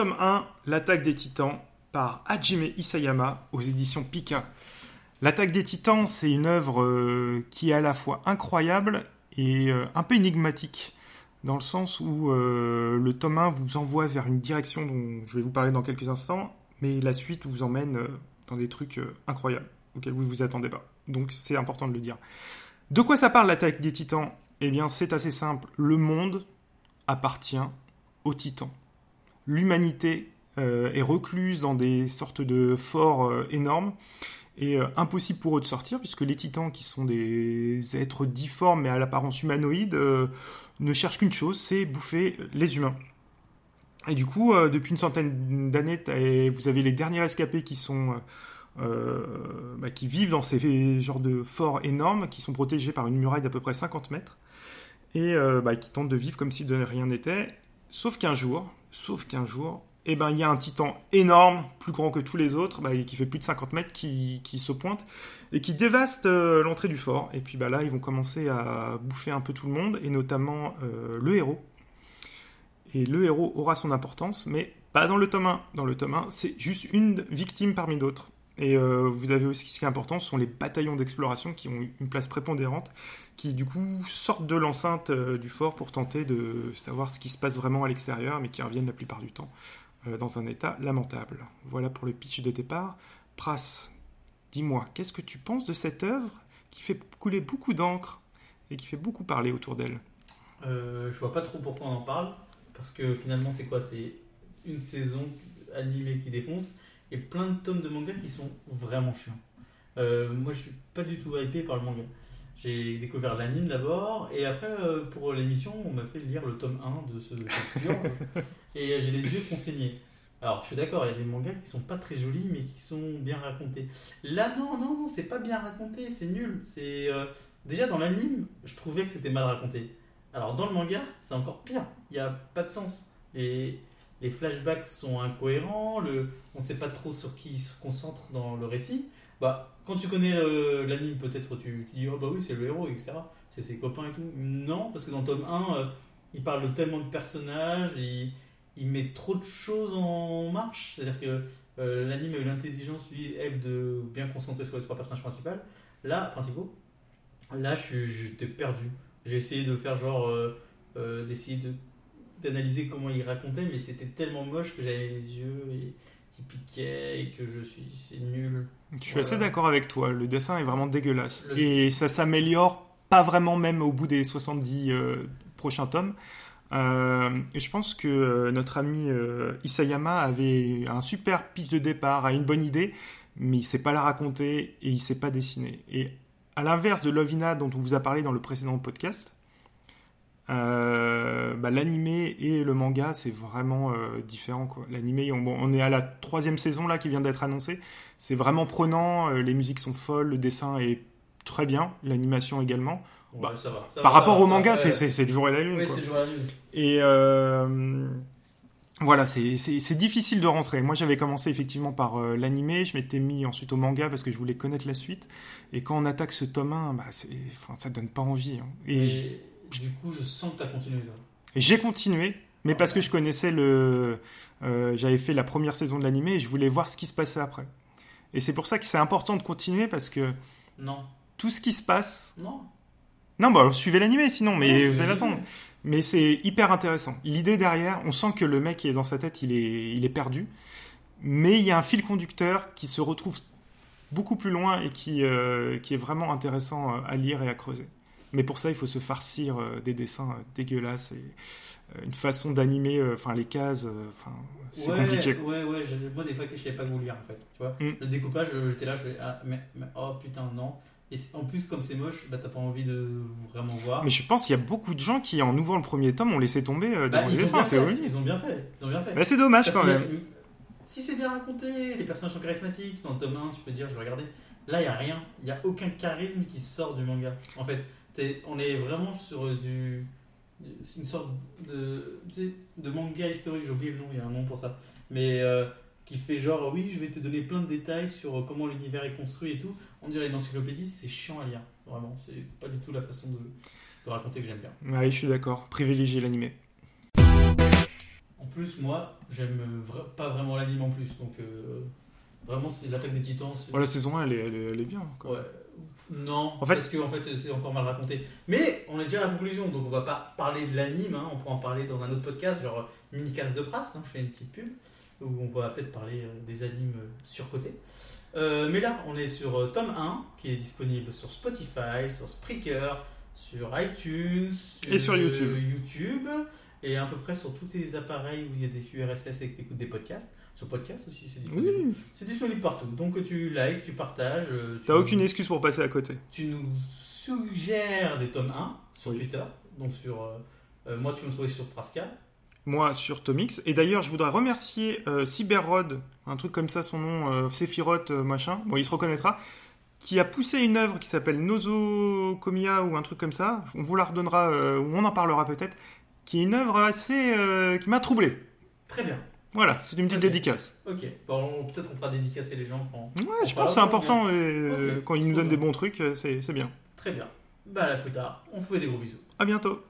tome 1, L'attaque des titans, par Hajime Isayama aux éditions Pika. L'attaque des titans, c'est une œuvre euh, qui est à la fois incroyable et euh, un peu énigmatique, dans le sens où euh, le tome 1 vous envoie vers une direction dont je vais vous parler dans quelques instants, mais la suite vous emmène dans des trucs incroyables auxquels vous ne vous attendez pas. Donc c'est important de le dire. De quoi ça parle l'attaque des titans? Eh bien c'est assez simple. Le monde appartient aux titans. L'humanité est recluse dans des sortes de forts énormes et euh, impossible pour eux de sortir, puisque les titans, qui sont des êtres difformes mais à l'apparence humanoïde, euh, ne cherchent qu'une chose, c'est bouffer les humains. Et du coup, euh, depuis une centaine d'années, vous avez les derniers escapés qui sont... Bah, qui vivent dans ces genres de forts énormes, qui sont protégés par une muraille d'à peu près 50 mètres, et bah, qui tentent de vivre comme si de rien n'était. Sauf qu'un jour, sauf qu'un jour, eh ben il y a un titan énorme, plus grand que tous les autres, bah, qui fait plus de 50 mètres, qui, se pointe et qui dévaste euh, l'entrée du fort. Et puis bah, là, ils vont commencer à bouffer un peu tout le monde, et notamment euh, le héros. Et le héros aura son importance, mais pas dans le tome 1. Dans le tome 1, c'est juste une victime parmi d'autres. Et euh, vous avez aussi ce qui est important, ce sont les bataillons d'exploration qui ont une place prépondérante, qui du coup sortent de l'enceinte du fort pour tenter de savoir ce qui se passe vraiment à l'extérieur, mais qui reviennent la plupart du temps euh, dans un état lamentable. Voilà pour le pitch de départ. Pras, dis-moi, qu'est-ce que tu penses de cette œuvre qui fait couler beaucoup d'encre et qui fait beaucoup parler autour d'elle? Euh, Je vois pas trop pourquoi on en parle, parce que finalement c'est quoi? C'est une saison animée qui défonce et plein de tomes de manga qui sont vraiment chiants. Euh, moi je suis pas du tout hypé par le manga. J'ai découvert l'anime d'abord, et après, euh, pour l'émission, on m'a fait lire le tome 1 de ce, et j'ai les yeux saignés. Alors, je suis d'accord, il y a des mangas qui sont pas très jolis, mais qui sont bien racontés. Là, non, non, non, c'est pas bien raconté, c'est nul. C'est euh, Déjà, dans l'anime, je trouvais que c'était mal raconté. Alors, dans le manga, c'est encore pire. Il n'y a pas de sens. Les, les flashbacks sont incohérents, on sait pas trop sur qui il se concentre dans le récit. Bah, quand tu connais l'anime, peut-être tu, dis oh bah oui, c'est le héros, etc. C'est ses copains et tout. Non, parce que dans tome 1, euh, il parle de tellement de personnages, il, il met trop de choses en marche. C'est-à-dire que euh, l'anime a eu l'intelligence, lui, elle, de bien concentrer sur les trois personnages principaux. Là, principaux. Là, j'étais perdu. J'ai essayé de faire genre. Euh, d'essayer d'analyser comment il racontait, mais c'était tellement moche que j'avais les yeux et, qui piquaient et que je suis. C'est nul. Je suis assez d'accord avec toi, le dessin est vraiment dégueulasse. Et ça s'améliore pas vraiment même au bout des 70 euh, prochains tomes. Euh, et je pense que euh, notre ami Isayama avait un super pitch de départ, a une bonne idée, mais il sait pas la raconter et il sait pas dessiner. Et à l'inverse de Lovina dont on vous a parlé dans le précédent podcast, euh, bah, l'animé et le manga, c'est vraiment euh, différent. L'animé, on, on, est à la troisième saison là qui vient d'être annoncée. C'est vraiment prenant, euh, les musiques sont folles, le dessin est très bien, l'animation également. Bah, par rapport au manga, c'est le jour et la lune. Et voilà, c'est difficile de rentrer. Moi, j'avais commencé effectivement par l'animé, je m'étais mis ensuite au manga parce que je voulais connaître la suite. Et quand on attaque ce tome 1, bah, ça donne pas envie. Hein. Et, du coup, je sens que tu as continué. J'ai continué, mais parce que je connaissais le. Euh, j'avais fait la première saison de l'animé et je voulais voir ce qui se passait après. Et c'est pour ça que c'est important de continuer parce que. Non. Tout ce qui se passe. Non. Non, bah, suivez l'animé sinon, mais vous allez attendre. Mais c'est hyper intéressant. L'idée derrière, on sent que le mec qui est dans sa tête, il est, il est perdu. Mais il y a un fil conducteur qui se retrouve beaucoup plus loin et qui, euh, qui est vraiment intéressant euh, à lire et à creuser. Mais pour ça, il faut se farcir euh, des dessins euh, dégueulasses et euh, une façon d'animer, enfin les cases, enfin c'est compliqué. Ouais, ouais, moi des fois je savais pas vous lire en fait. Tu vois, mm. le découpage, j'étais là, je fais ah, mais, oh putain non. Et en plus, comme c'est moche, bah, t'as pas envie de vraiment voir. Mais je pense qu'il y a beaucoup de gens qui, en ouvrant le premier tome, ont laissé tomber euh, devant bah, les dessins. C'est Ils ont bien fait. Ils ont bien fait. Bah, c'est dommage quand même. si c'est bien raconté, les personnages sont charismatiques, dans le tome 1, tu peux dire, je vais regarder. Là, il n'y a rien. Il n'y a aucun charisme qui sort du manga. En fait, on est vraiment sur du, une sorte de, de manga historique, j'ai oublié le nom, il y a un nom pour ça, mais euh, qui fait genre, oui, je vais te donner plein de détails sur comment l'univers est construit et tout. On dirait une encyclopédie, c'est chiant à lire, vraiment, c'est pas du tout la façon de, raconter que j'aime bien. Oui, je suis d'accord, privilégier l'animé. En plus, moi, j'aime vra- pas vraiment l'anime en plus. Donc, euh, vraiment, c'est l'attaque des titans. Oh, la saison 1, elle est, elle est, elle est bien. quoi. Ouais. Non, En fait- parce que en fait, c'est encore mal raconté. Mais on est déjà à la conclusion, donc on va pas parler de l'anime. hein, on pourra en parler dans un autre podcast, genre Minicast de Prast. hein, je fais une petite pub où on pourra peut-être parler euh, des animes euh, surcotés. Euh, mais là, on est sur tome 1 qui est disponible sur Spotify, sur Spreaker, sur iTunes Et sur YouTube. YouTube, et à peu près sur tous tes appareils où il y a des flux RSS et que tu écoutes des podcasts. Sur podcast aussi, c'est disponible. Oui, C'est disponible partout. Donc tu likes, tu partages. euh, tu t'as nous- aucune excuse pour passer à côté. Tu nous suggères des tomes 1 sur Oui. Twitter. Donc sur. euh, euh, moi, tu me trouves sur Praska. Moi, sur Tomix. Et d'ailleurs, je voudrais remercier euh, Cyberrod, un truc comme ça, son nom, euh, Sephiroth, machin. Bon, il se reconnaîtra. Qui a poussé une œuvre qui s'appelle Nozokomia ou un truc comme ça. On vous la redonnera, euh, ou on en parlera peut-être. Qui est une œuvre assez. euh, qui m'a troublé. Très bien. Voilà, c'est une petite dédicace. Ok. Bon, peut-être on fera dédicacer les gens quand. Ouais, je pense que c'est important. et, euh, quand ils nous donnent des bons trucs, euh, c'est bien. Très bien. Bah, à plus tard. On vous fait des gros bisous. À bientôt.